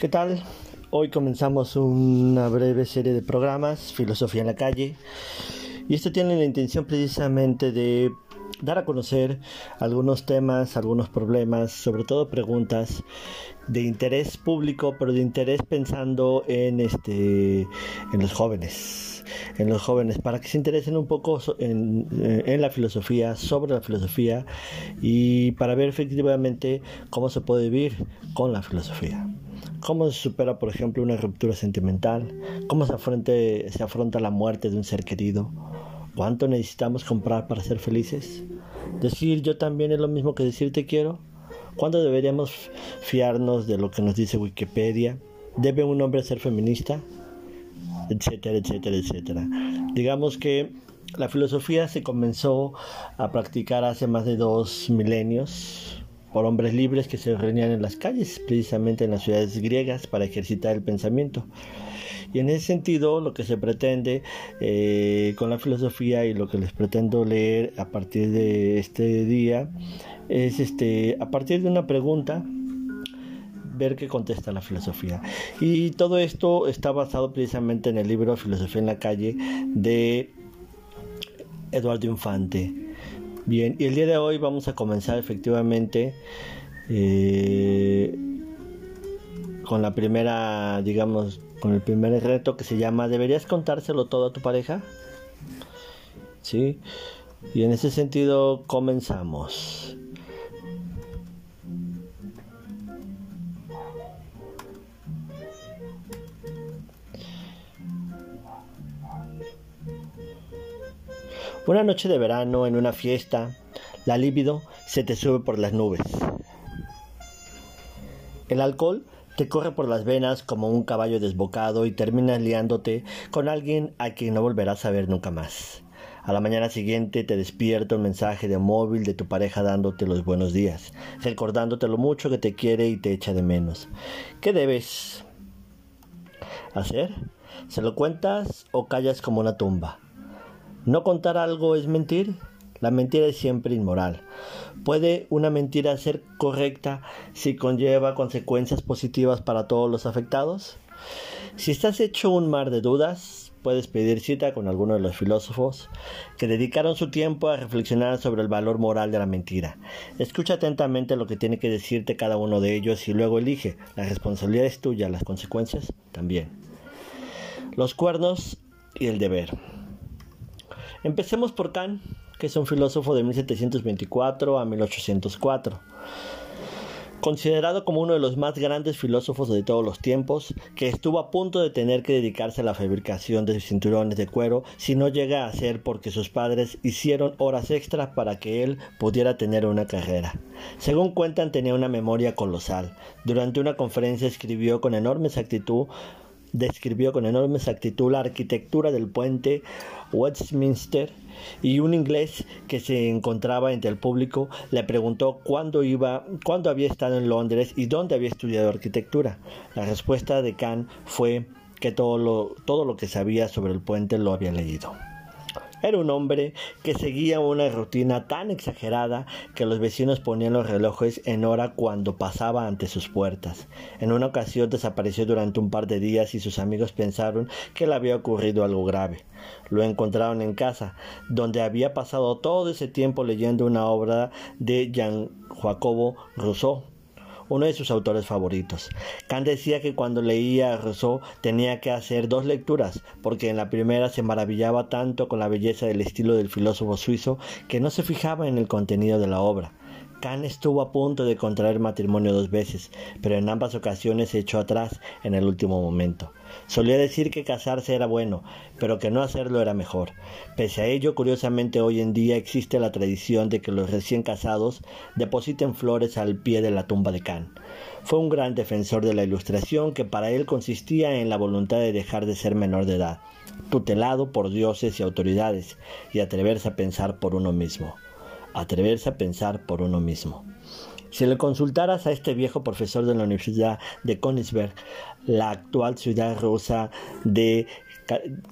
¿Qué tal? Hoy comenzamos una breve serie de programas, Filosofía en la calle, y esto tiene la intención precisamente de dar a conocer algunos temas, algunos problemas, sobre todo preguntas de interés público, pero de interés pensando en este en los jóvenes, en los jóvenes para que se interesen un poco en, eh, en la filosofía, sobre la filosofía y para ver efectivamente cómo se puede vivir con la filosofía. ¿Cómo se supera, por ejemplo, una ruptura sentimental? ¿Cómo se, se afronta la muerte de un ser querido? ¿Cuánto necesitamos comprar para ser felices? ¿Decir yo también es lo mismo que decir te quiero? ¿Cuándo deberíamos fiarnos de lo que nos dice Wikipedia? ¿Debe un hombre ser feminista? Etcétera, etcétera, etcétera. Digamos que la filosofía se comenzó a practicar hace más de dos milenios por hombres libres que se reunían en las calles, precisamente en las ciudades griegas, para ejercitar el pensamiento. Y en ese sentido, lo que se pretende eh, con la filosofía y lo que les pretendo leer a partir de este día es, este, a partir de una pregunta, ver qué contesta la filosofía. Y todo esto está basado precisamente en el libro Filosofía en la calle de Eduardo Infante. Bien, y el día de hoy vamos a comenzar efectivamente eh, con la primera, digamos, con el primer reto que se llama ¿Deberías contárselo todo a tu pareja? ¿Sí? Y en ese sentido comenzamos. Una noche de verano en una fiesta, la libido se te sube por las nubes. El alcohol te corre por las venas como un caballo desbocado y terminas liándote con alguien a quien no volverás a ver nunca más. A la mañana siguiente te despierta un mensaje de móvil de tu pareja dándote los buenos días, recordándote lo mucho que te quiere y te echa de menos. ¿Qué debes hacer? ¿Se lo cuentas o callas como una tumba? ¿No contar algo es mentir? La mentira es siempre inmoral. ¿Puede una mentira ser correcta si conlleva consecuencias positivas para todos los afectados? Si estás hecho un mar de dudas, puedes pedir cita con alguno de los filósofos que dedicaron su tiempo a reflexionar sobre el valor moral de la mentira. Escucha atentamente lo que tiene que decirte cada uno de ellos y luego elige. La responsabilidad es tuya, las consecuencias también. Los cuernos y el deber. Empecemos por Kant, que es un filósofo de 1724 a 1804. Considerado como uno de los más grandes filósofos de todos los tiempos, que estuvo a punto de tener que dedicarse a la fabricación de cinturones de cuero si no llega a ser porque sus padres hicieron horas extras para que él pudiera tener una carrera. Según cuentan tenía una memoria colosal. Durante una conferencia escribió con enorme exactitud describió con enorme exactitud la arquitectura del puente Westminster y un inglés que se encontraba entre el público le preguntó cuándo iba, cuándo había estado en Londres y dónde había estudiado arquitectura. La respuesta de Kant fue que todo lo, todo lo que sabía sobre el puente lo había leído. Era un hombre que seguía una rutina tan exagerada que los vecinos ponían los relojes en hora cuando pasaba ante sus puertas. En una ocasión desapareció durante un par de días y sus amigos pensaron que le había ocurrido algo grave. Lo encontraron en casa, donde había pasado todo ese tiempo leyendo una obra de Jean Jacobo Rousseau uno de sus autores favoritos. Kant decía que cuando leía a Rousseau tenía que hacer dos lecturas, porque en la primera se maravillaba tanto con la belleza del estilo del filósofo suizo que no se fijaba en el contenido de la obra. Kant estuvo a punto de contraer matrimonio dos veces, pero en ambas ocasiones se echó atrás en el último momento. Solía decir que casarse era bueno, pero que no hacerlo era mejor. Pese a ello, curiosamente hoy en día existe la tradición de que los recién casados depositen flores al pie de la tumba de Kant. Fue un gran defensor de la ilustración que para él consistía en la voluntad de dejar de ser menor de edad, tutelado por dioses y autoridades, y atreverse a pensar por uno mismo atreverse a pensar por uno mismo. Si le consultaras a este viejo profesor de la Universidad de Königsberg, la actual ciudad rusa de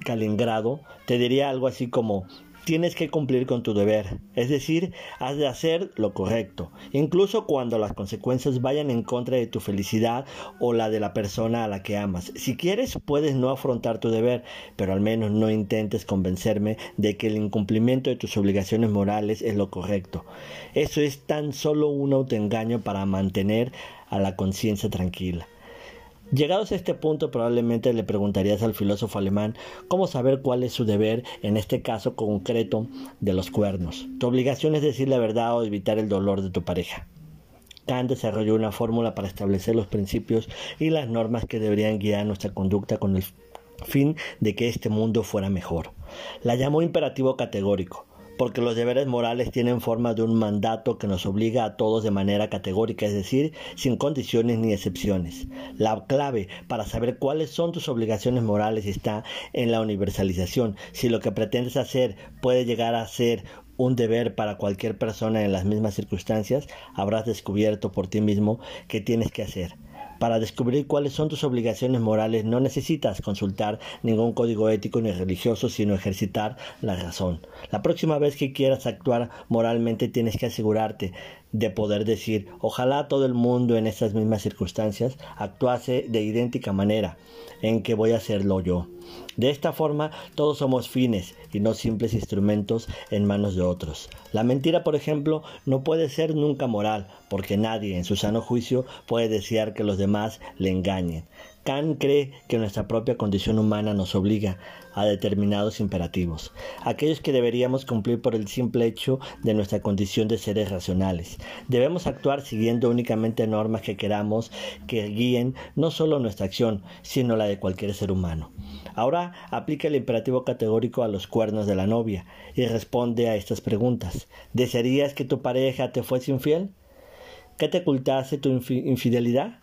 Kaliningrado, te diría algo así como tienes que cumplir con tu deber, es decir, has de hacer lo correcto, incluso cuando las consecuencias vayan en contra de tu felicidad o la de la persona a la que amas. Si quieres, puedes no afrontar tu deber, pero al menos no intentes convencerme de que el incumplimiento de tus obligaciones morales es lo correcto. Eso es tan solo un autoengaño para mantener a la conciencia tranquila. Llegados a este punto, probablemente le preguntarías al filósofo alemán cómo saber cuál es su deber en este caso concreto de los cuernos. Tu obligación es decir la verdad o evitar el dolor de tu pareja. Kant desarrolló una fórmula para establecer los principios y las normas que deberían guiar nuestra conducta con el fin de que este mundo fuera mejor. La llamó imperativo categórico porque los deberes morales tienen forma de un mandato que nos obliga a todos de manera categórica, es decir, sin condiciones ni excepciones. La clave para saber cuáles son tus obligaciones morales está en la universalización. Si lo que pretendes hacer puede llegar a ser un deber para cualquier persona en las mismas circunstancias, habrás descubierto por ti mismo qué tienes que hacer. Para descubrir cuáles son tus obligaciones morales no necesitas consultar ningún código ético ni religioso, sino ejercitar la razón. La próxima vez que quieras actuar moralmente tienes que asegurarte de poder decir, ojalá todo el mundo en estas mismas circunstancias actuase de idéntica manera en que voy a hacerlo yo. De esta forma, todos somos fines y no simples instrumentos en manos de otros. La mentira, por ejemplo, no puede ser nunca moral, porque nadie en su sano juicio puede desear que los demás le engañen. Kant cree que nuestra propia condición humana nos obliga a determinados imperativos, aquellos que deberíamos cumplir por el simple hecho de nuestra condición de seres racionales. Debemos actuar siguiendo únicamente normas que queramos que guíen no solo nuestra acción, sino la de cualquier ser humano. Ahora aplica el imperativo categórico a los cuernos de la novia y responde a estas preguntas. ¿Desearías que tu pareja te fuese infiel? ¿Que te ocultase tu infidelidad?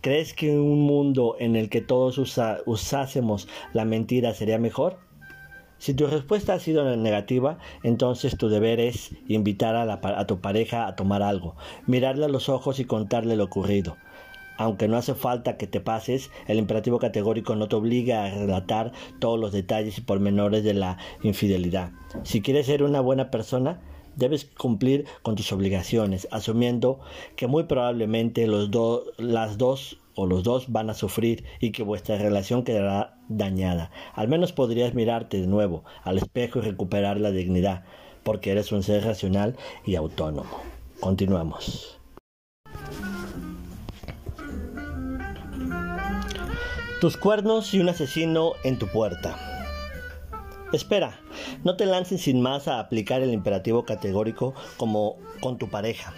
¿Crees que un mundo en el que todos usásemos la mentira sería mejor? Si tu respuesta ha sido negativa, entonces tu deber es invitar a, a, tu pareja a tomar algo, mirarle a los ojos y contarle lo ocurrido. Aunque no hace falta que te pases, el imperativo categórico no te obliga a relatar todos los detalles y pormenores de la infidelidad. Si quieres ser una buena persona, debes cumplir con tus obligaciones, asumiendo que muy probablemente las dos o los dos van a sufrir y que vuestra relación quedará dañada. Al menos podrías mirarte de nuevo al espejo y recuperar la dignidad, porque eres un ser racional y autónomo. Continuamos. Tus cuernos y un asesino en tu puerta. Espera, no te lances sin más a aplicar el imperativo categórico como con tu pareja.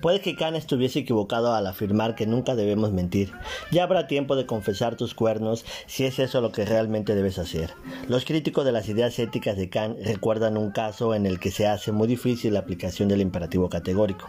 Puede que Khan estuviese equivocado al afirmar que nunca debemos mentir. Ya habrá tiempo de confesar tus cuernos si es eso lo que realmente debes hacer. Los críticos de las ideas éticas de Kant recuerdan un caso en el que se hace muy difícil la aplicación del imperativo categórico.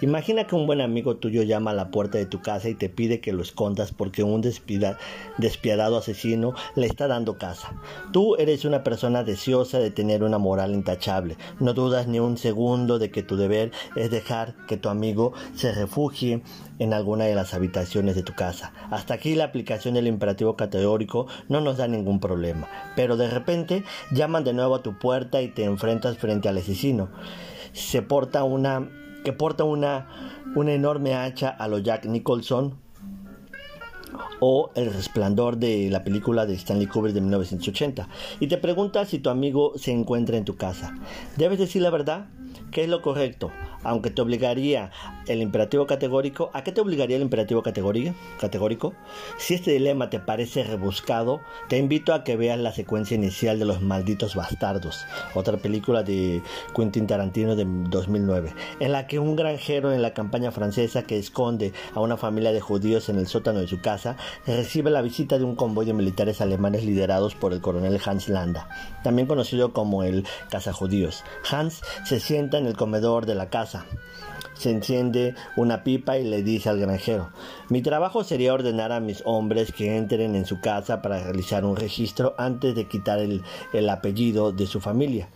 Imagina que un buen amigo tuyo llama a la puerta de tu casa y te pide que lo escondas porque un despiadado asesino le está dando casa. Tú eres una persona deseosa de tener una moral intachable. No dudas ni un segundo de que tu deber es dejar que tu amigo se refugie en alguna de las habitaciones de tu casa. Hasta aquí la aplicación del imperativo categórico no nos da ningún problema. Pero de repente llaman de nuevo a tu puerta y te enfrentas frente al asesino. Se porta una que porta una una enorme hacha a lo Jack Nicholson o El resplandor de la película de Stanley Kubrick de 1980 y te pregunta si tu amigo se encuentra en tu casa. Debes decir la verdad, ¿qué es lo correcto? aunque te obligaría el imperativo categórico, ¿a qué te obligaría el imperativo categórico? Si este dilema te parece rebuscado, te invito a que veas la secuencia inicial de Los Malditos Bastardos, otra película de Quentin Tarantino de 2009, en la que un granjero en la campaña francesa que esconde a una familia de judíos en el sótano de su casa recibe la visita de un convoy de militares alemanes liderados por el coronel Hans Landa, también conocido como el cazajudíos. Hans se sienta en el comedor de la casa. Se enciende una pipa y le dice al granjero, mi trabajo sería ordenar a mis hombres que entren en su casa para realizar un registro antes de quitar el, el apellido de su familia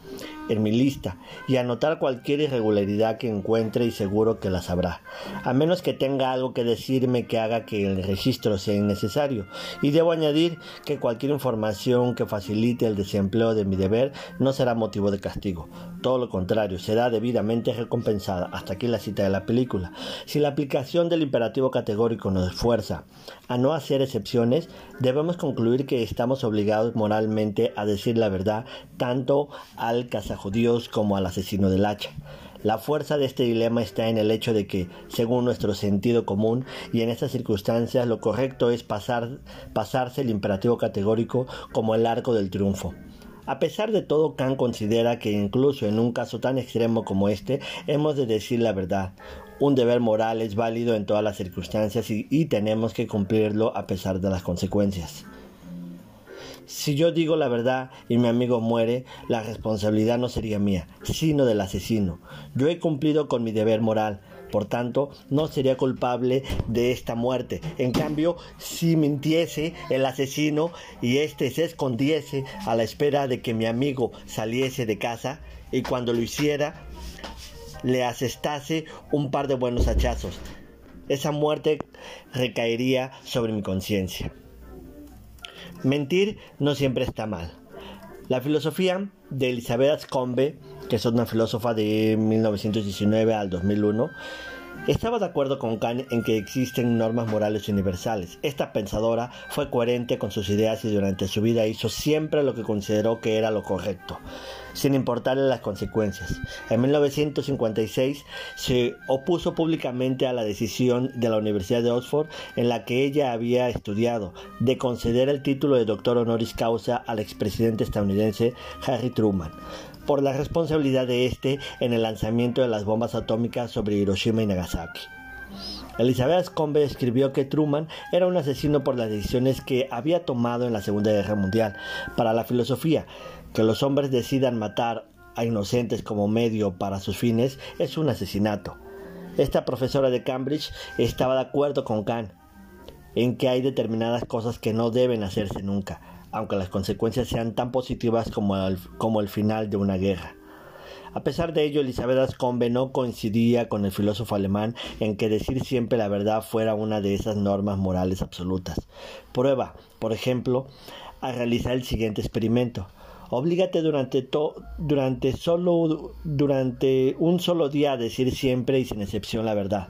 en mi lista y anotar cualquier irregularidad que encuentre y seguro que la sabrá, a menos que tenga algo que decirme que haga que el registro sea innecesario. Y debo añadir que cualquier información que facilite el desempleo de mi deber no será motivo de castigo. Todo lo contrario, será debidamente recompensada. Hasta aquí la cita de la película. Si la aplicación del imperativo categórico nos esfuerza a no hacer excepciones, debemos concluir que estamos obligados moralmente a decir la verdad tanto al cazajudíos como al asesino del hacha. La fuerza de este dilema está en el hecho de que, según nuestro sentido común, y en estas circunstancias lo correcto es pasar, pasarse el imperativo categórico como el arco del triunfo. A pesar de todo, Kant considera que incluso en un caso tan extremo como este, hemos de decir la verdad. Un deber moral es válido en todas las circunstancias y tenemos que cumplirlo a pesar de las consecuencias. Si yo digo la verdad y mi amigo muere, la responsabilidad no sería mía, sino del asesino. Yo he cumplido con mi deber moral, por tanto, no sería culpable de esta muerte. En cambio, si mintiese el asesino y éste se escondiese a la espera de que mi amigo saliese de casa, y cuando lo hiciera, le asestase un par de buenos hachazos, esa muerte recaería sobre mi conciencia. Mentir no siempre está mal. La filosofía de Elizabeth Combe, que es una filósofa de 1919 al 2001, estaba de acuerdo con Kant en que existen normas morales universales. Esta pensadora fue coherente con sus ideas y durante su vida hizo siempre lo que consideró que era lo correcto sin importarle las consecuencias. En 1956 se opuso públicamente a la decisión de la Universidad de Oxford en la que ella había estudiado de conceder el título de doctor honoris causa al expresidente estadounidense Harry Truman por la responsabilidad de este en el lanzamiento de las bombas atómicas sobre Hiroshima y Nagasaki. Elizabeth Combe escribió que Truman era un asesino por las decisiones que había tomado en la Segunda Guerra Mundial. Para la filosofía, que los hombres decidan matar a inocentes como medio para sus fines es un asesinato. Esta profesora de Cambridge estaba de acuerdo con Kant en que hay determinadas cosas que no deben hacerse nunca, aunque las consecuencias sean tan positivas como el, como el final de una guerra. A pesar de ello, Elizabeth Ascombe no coincidía con el filósofo alemán en que decir siempre la verdad fuera una de esas normas morales absolutas. Prueba, por ejemplo, a realizar el siguiente experimento. Oblígate durante, durante, solo, durante un solo día a decir siempre y sin excepción la verdad.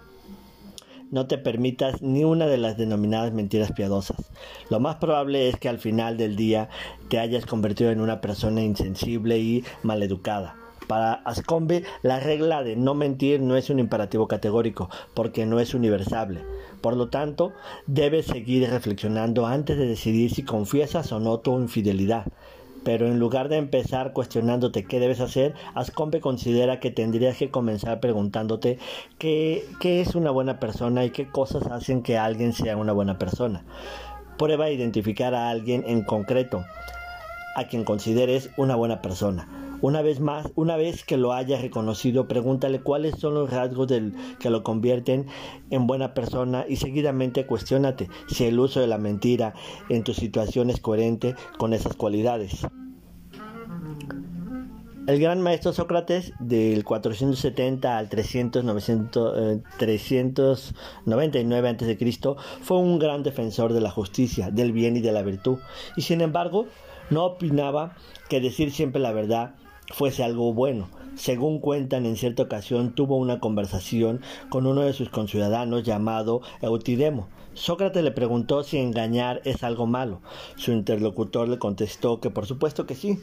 No te permitas ni una de las denominadas mentiras piadosas. Lo más probable es que al final del día te hayas convertido en una persona insensible y maleducada. Para Ascombe, la regla de no mentir no es un imperativo categórico, porque no es universable. Por lo tanto, debes seguir reflexionando antes de decidir si confiesas o no tu infidelidad. Pero en lugar de empezar cuestionándote qué debes hacer, Ascombe considera que tendrías que comenzar preguntándote qué, qué es una buena persona y qué cosas hacen que alguien sea una buena persona. Prueba a identificar a alguien en concreto a quien consideres una buena persona. Una vez más, una vez que lo hayas reconocido, pregúntale cuáles son los rasgos del, que lo convierten en buena persona y seguidamente cuestionate si el uso de la mentira en tu situación es coherente con esas cualidades. El gran maestro Sócrates del 470 al 300, 900, 399 a.C. fue un gran defensor de la justicia, del bien y de la virtud, y sin embargo no opinaba que decir siempre la verdad fuese algo bueno. Según cuentan, en cierta ocasión tuvo una conversación con uno de sus conciudadanos llamado Eutidemo. Sócrates le preguntó si engañar es algo malo. Su interlocutor le contestó que por supuesto que sí.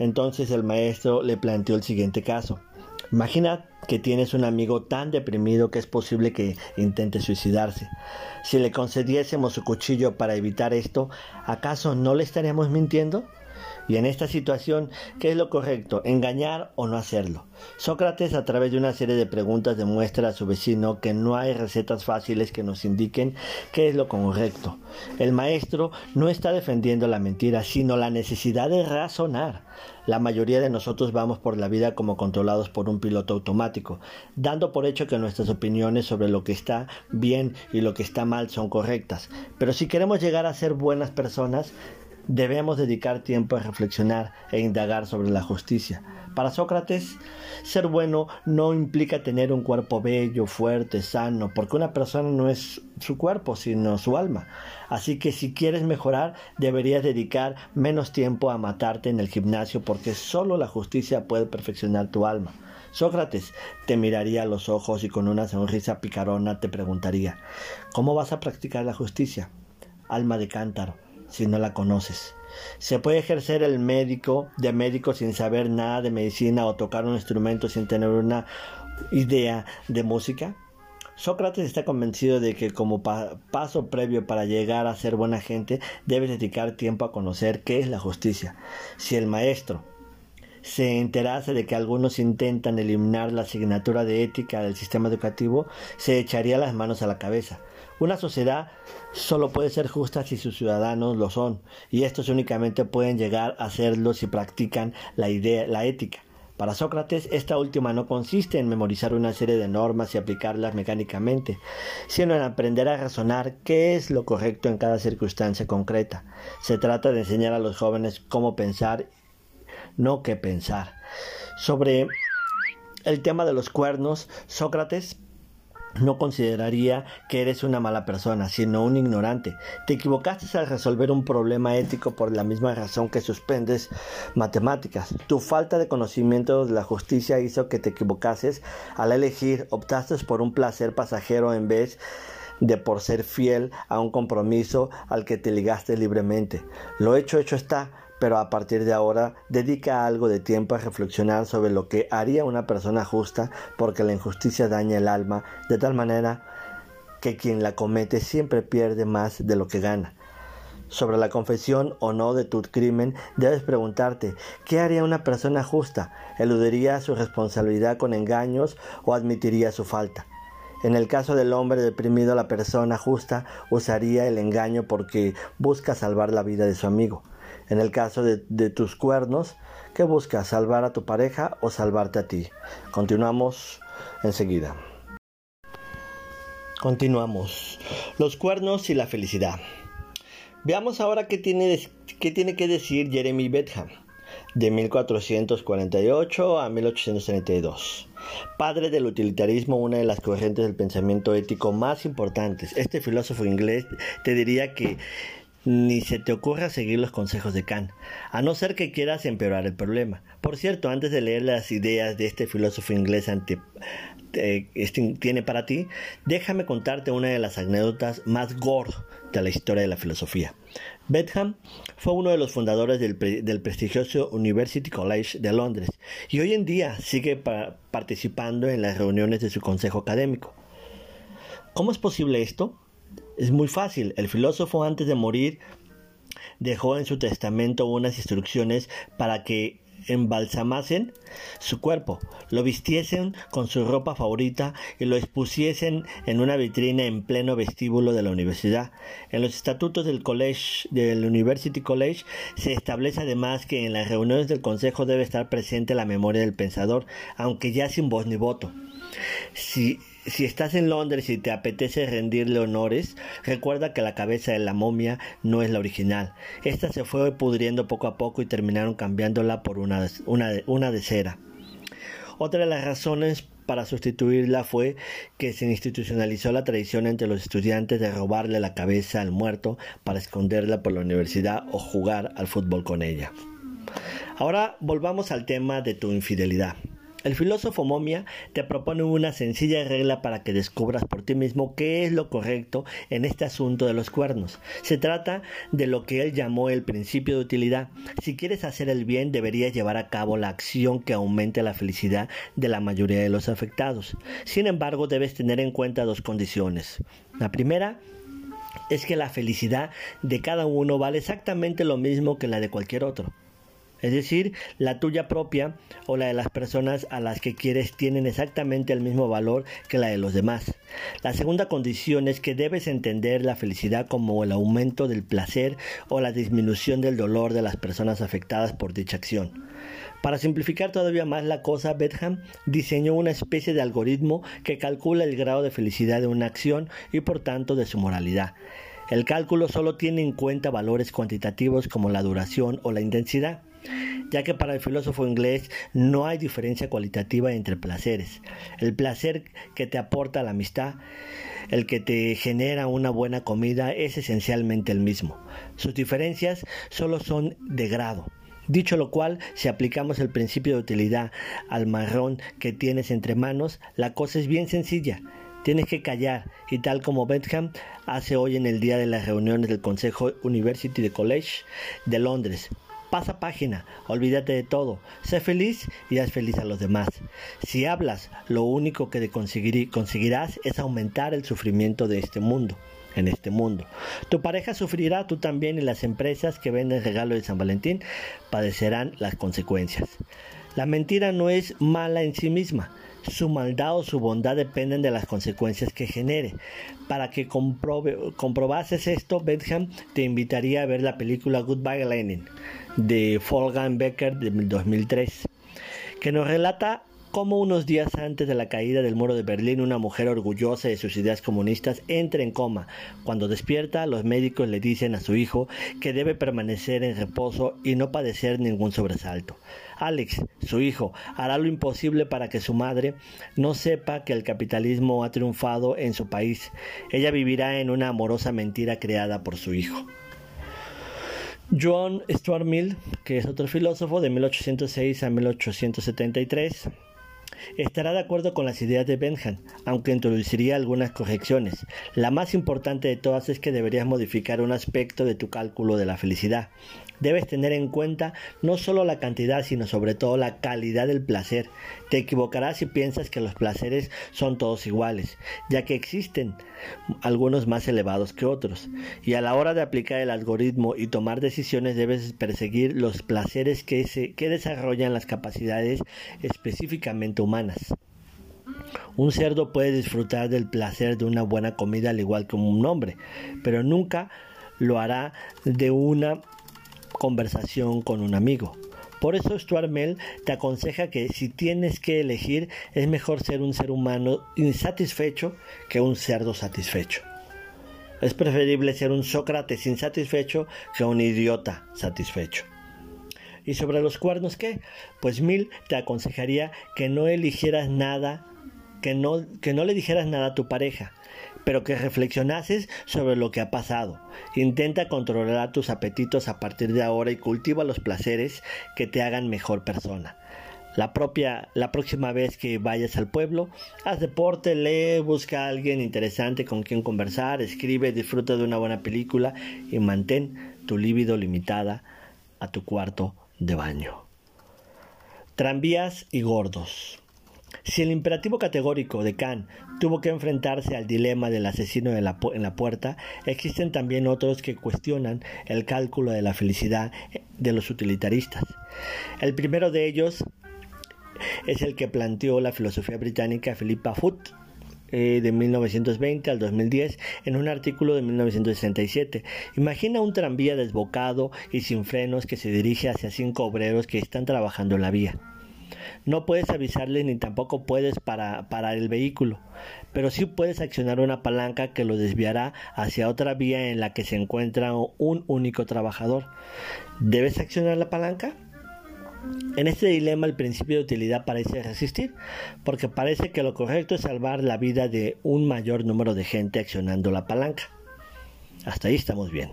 Entonces el maestro le planteó el siguiente caso. Imagina que tienes un amigo tan deprimido que es posible que intente suicidarse. Si le concediésemos su cuchillo para evitar esto, ¿acaso no le estaríamos mintiendo? Y en esta situación, ¿qué es lo correcto? ¿Engañar o no hacerlo? Sócrates a través de una serie de preguntas demuestra a su vecino que no hay recetas fáciles que nos indiquen qué es lo correcto. El maestro no está defendiendo la mentira, sino la necesidad de razonar. La mayoría de nosotros vamos por la vida como controlados por un piloto automático, dando por hecho que nuestras opiniones sobre lo que está bien y lo que está mal son correctas. Pero si queremos llegar a ser buenas personas, debemos dedicar tiempo a reflexionar e indagar sobre la justicia. Para Sócrates, ser bueno no implica tener un cuerpo bello, fuerte, sano, porque una persona no es su cuerpo, sino su alma. Así que si quieres mejorar, deberías dedicar menos tiempo a matarte en el gimnasio, porque solo la justicia puede perfeccionar tu alma. Sócrates te miraría a los ojos y con una sonrisa picarona te preguntaría, ¿cómo vas a practicar la justicia? Alma de cántaro, si no la conoces. ¿Se puede ejercer el médico de médico sin saber nada de medicina o tocar un instrumento sin tener una idea de música? Sócrates está convencido de que como paso previo para llegar a ser buena gente debes dedicar tiempo a conocer qué es la justicia. Si el maestro se enterase de que algunos intentan eliminar la asignatura de ética del sistema educativo, se echaría las manos a la cabeza. Una sociedad solo puede ser justa si sus ciudadanos lo son, y estos únicamente pueden llegar a serlo si practican la idea, la ética. Para Sócrates, esta última no consiste en memorizar una serie de normas y aplicarlas mecánicamente, sino en aprender a razonar qué es lo correcto en cada circunstancia concreta. Se trata de enseñar a los jóvenes cómo pensar no qué pensar. Sobre el tema de los cuernos, Sócrates no consideraría que eres una mala persona, sino un ignorante. Te equivocaste al resolver un problema ético por la misma razón que suspendes matemáticas. Tu falta de conocimiento de la justicia hizo que te equivocases al elegir, optaste por un placer pasajero en vez de por ser fiel a un compromiso al que te ligaste libremente. Lo hecho, hecho está pero a partir de ahora dedica algo de tiempo a reflexionar sobre lo que haría una persona justa porque la injusticia daña el alma de tal manera que quien la comete siempre pierde más de lo que gana. Sobre la confesión o no de tu crimen, debes preguntarte, ¿qué haría una persona justa? ¿Eludiría su responsabilidad con engaños o admitiría su falta? En el caso del hombre deprimido, la persona justa usaría el engaño porque busca salvar la vida de su amigo. En el caso de, tus cuernos, ¿qué buscas? ¿Salvar a tu pareja o salvarte a ti? Continuamos enseguida. Continuamos. Los cuernos y la felicidad. Veamos ahora qué tiene, qué tiene que decir Jeremy Bentham, de 1448 a 1832. Padre del utilitarismo, una de las corrientes del pensamiento ético más importantes. Este filósofo inglés te diría que ni se te ocurra seguir los consejos de Kant, a no ser que quieras empeorar el problema. Por cierto, antes de leer las ideas de este filósofo inglés ante, eh, este, tiene para ti, déjame contarte una de las anécdotas más gore de la historia de la filosofía. Bentham fue uno de los fundadores del, prestigioso University College de Londres y hoy en día sigue participando en las reuniones de su consejo académico. ¿Cómo es posible esto? Es muy fácil. El filósofo antes de morir dejó en su testamento unas instrucciones para que embalsamasen su cuerpo, lo vistiesen con su ropa favorita y lo expusiesen en una vitrina en pleno vestíbulo de la universidad. En los estatutos del college, del University College, se establece además que en las reuniones del consejo debe estar presente la memoria del pensador, aunque ya sin voz ni voto. Si estás en Londres y te apetece rendirle honores, recuerda que la cabeza de la momia no es la original. Esta se fue pudriendo poco a poco y terminaron cambiándola por una, de cera. Otra de las razones para sustituirla fue que se institucionalizó la tradición entre los estudiantes de robarle la cabeza al muerto para esconderla por la universidad o jugar al fútbol con ella. Ahora volvamos al tema de tu infidelidad. El filósofo Momia te propone una sencilla regla para que descubras por ti mismo qué es lo correcto en este asunto de los cuernos. Se trata de lo que él llamó el principio de utilidad. Si quieres hacer el bien, deberías llevar a cabo la acción que aumente la felicidad de la mayoría de los afectados. Sin embargo, debes tener en cuenta dos condiciones. La primera es que la felicidad de cada uno vale exactamente lo mismo que la de cualquier otro. Es decir, la tuya propia o la de las personas a las que quieres tienen exactamente el mismo valor que la de los demás. La segunda condición es que debes entender la felicidad como el aumento del placer o la disminución del dolor de las personas afectadas por dicha acción. Para simplificar todavía más la cosa, Betham diseñó una especie de algoritmo que calcula el grado de felicidad de una acción y por tanto de su moralidad. El cálculo solo tiene en cuenta valores cuantitativos como la duración o la intensidad, ya que para el filósofo inglés no hay diferencia cualitativa entre placeres. El placer que te aporta la amistad, el que te genera una buena comida, es esencialmente el mismo. Sus diferencias solo son de grado. Dicho lo cual, si aplicamos el principio de utilidad al marrón que tienes entre manos, la cosa es bien sencilla. Tienes que callar y tal como Bentham hace hoy en el día de las reuniones del Consejo University de College de Londres. Pasa página, olvídate de todo, sé feliz y haz feliz a los demás. Si hablas, lo único que conseguirás es aumentar el sufrimiento de este mundo en este mundo. Tu pareja sufrirá, tú también, y las empresas que venden regalo de San Valentín padecerán las consecuencias. La mentira no es mala en sí misma, su maldad o su bondad dependen de las consecuencias que genere. Para que comprobases esto, Bentham te invitaría a ver la película Goodbye Lenin de Wolfgang Becker de 2003, que nos relata cómo unos días antes de la caída del muro de Berlín una mujer orgullosa de sus ideas comunistas entra en coma. Cuando despierta, los médicos le dicen a su hijo que debe permanecer en reposo y no padecer ningún sobresalto. Alex, su hijo, hará lo imposible para que su madre no sepa que el capitalismo ha triunfado en su país. Ella vivirá en una amorosa mentira creada por su hijo. John Stuart Mill, que es otro filósofo de 1806 a 1873, estará de acuerdo con las ideas de Benham, aunque introduciría algunas correcciones. La más importante de todas es que deberías modificar un aspecto de tu cálculo de la felicidad. Debes tener en cuenta no solo la cantidad, sino sobre todo la calidad del placer. Te equivocarás si piensas que los placeres son todos iguales, ya que existen algunos más elevados que otros. Y a la hora de aplicar el algoritmo y tomar decisiones debes perseguir los placeres que, que desarrollan las capacidades específicamente humanas. Un cerdo puede disfrutar del placer de una buena comida al igual que un hombre, pero nunca lo hará de una conversación con un amigo. Por eso Stuart Mel te aconseja que si tienes que elegir es mejor ser un ser humano insatisfecho que un cerdo satisfecho. Es preferible ser un Sócrates insatisfecho que un idiota satisfecho. ¿Y sobre los cuernos qué? Pues Mil te aconsejaría que no eligieras nada, que no, que no le dijeras nada a tu pareja, pero que reflexionases sobre lo que ha pasado. Intenta controlar tus apetitos a partir de ahora y cultiva los placeres que te hagan mejor persona. La, propia, la próxima vez que vayas al pueblo, haz deporte, lee, busca a alguien interesante con quien conversar, escribe, disfruta de una buena película y mantén tu líbido limitada a tu cuarto de baño. Tranvías y gordos. Si el imperativo categórico de Kant tuvo que enfrentarse al dilema del asesino en la puerta, existen también otros que cuestionan el cálculo de la felicidad de los utilitaristas. El primero de ellos es el que planteó la filosofía británica Philippa Foot eh, de 1920 al 2010 en un artículo de 1967. Imagina un tranvía desbocado y sin frenos que se dirige hacia cinco obreros que están trabajando en la vía. No puedes avisarle ni tampoco puedes parar el vehículo, pero sí puedes accionar una palanca que lo desviará hacia otra vía en la que se encuentra un único trabajador. ¿Debes accionar la palanca? En este dilema el principio de utilidad parece resistir, porque parece que lo correcto es salvar la vida de un mayor número de gente accionando la palanca. Hasta ahí estamos bien.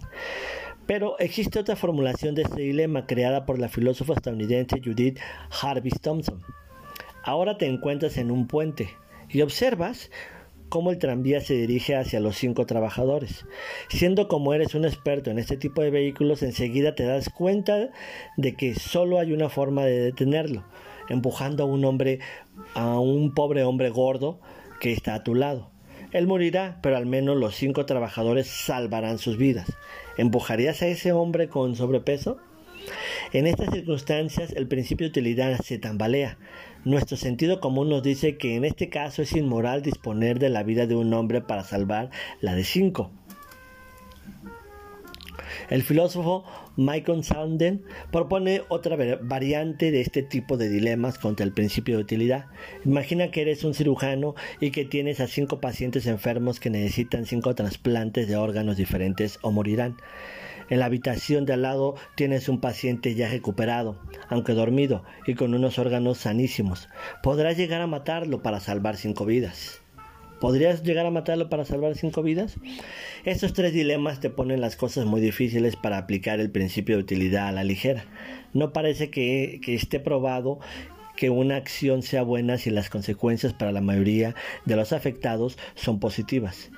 Pero existe otra formulación de este dilema creada por la filósofa estadounidense Judith Harvis Thompson. Ahora te encuentras en un puente y observas cómo el tranvía se dirige hacia los cinco trabajadores. Siendo como eres un experto en este tipo de vehículos, enseguida te das cuenta de que solo hay una forma de detenerlo, empujando a un hombre, a un pobre hombre gordo que está a tu lado. Él morirá, pero al menos los cinco trabajadores salvarán sus vidas. ¿Empujarías a ese hombre con sobrepeso? En estas circunstancias el principio de utilidad se tambalea. Nuestro sentido común nos dice que en este caso es inmoral disponer de la vida de un hombre para salvar la de cinco. El filósofo Michael Sanden propone otra variante de este tipo de dilemas contra el principio de utilidad. Imagina que eres un cirujano y que tienes a cinco pacientes enfermos que necesitan cinco trasplantes de órganos diferentes o morirán. En la habitación de al lado tienes un paciente ya recuperado, aunque dormido y con unos órganos sanísimos. Podrás llegar a matarlo para salvar cinco vidas. ¿Podrías llegar a matarlo para salvar cinco vidas? Estos tres dilemas te ponen las cosas muy difíciles para aplicar el principio de utilidad a la ligera. No parece que, esté probado que una acción sea buena si las consecuencias para la mayoría de los afectados son positivas.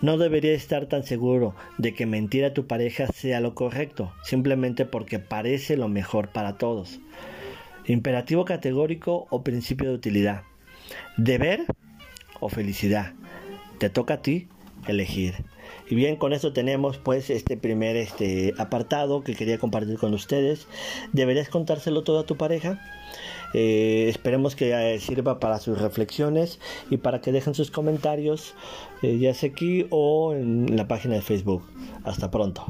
No deberías estar tan seguro de que mentir a tu pareja sea lo correcto, simplemente porque parece lo mejor para todos. Imperativo categórico o principio de utilidad. Deber o felicidad. Te toca a ti elegir. Y bien, con eso tenemos pues este primer este apartado que quería compartir con ustedes. ¿Deberías contárselo todo a tu pareja? Eh, esperemos que eh, sirva para sus reflexiones y para que dejen sus comentarios, eh, ya sea aquí o en la página de Facebook. Hasta pronto.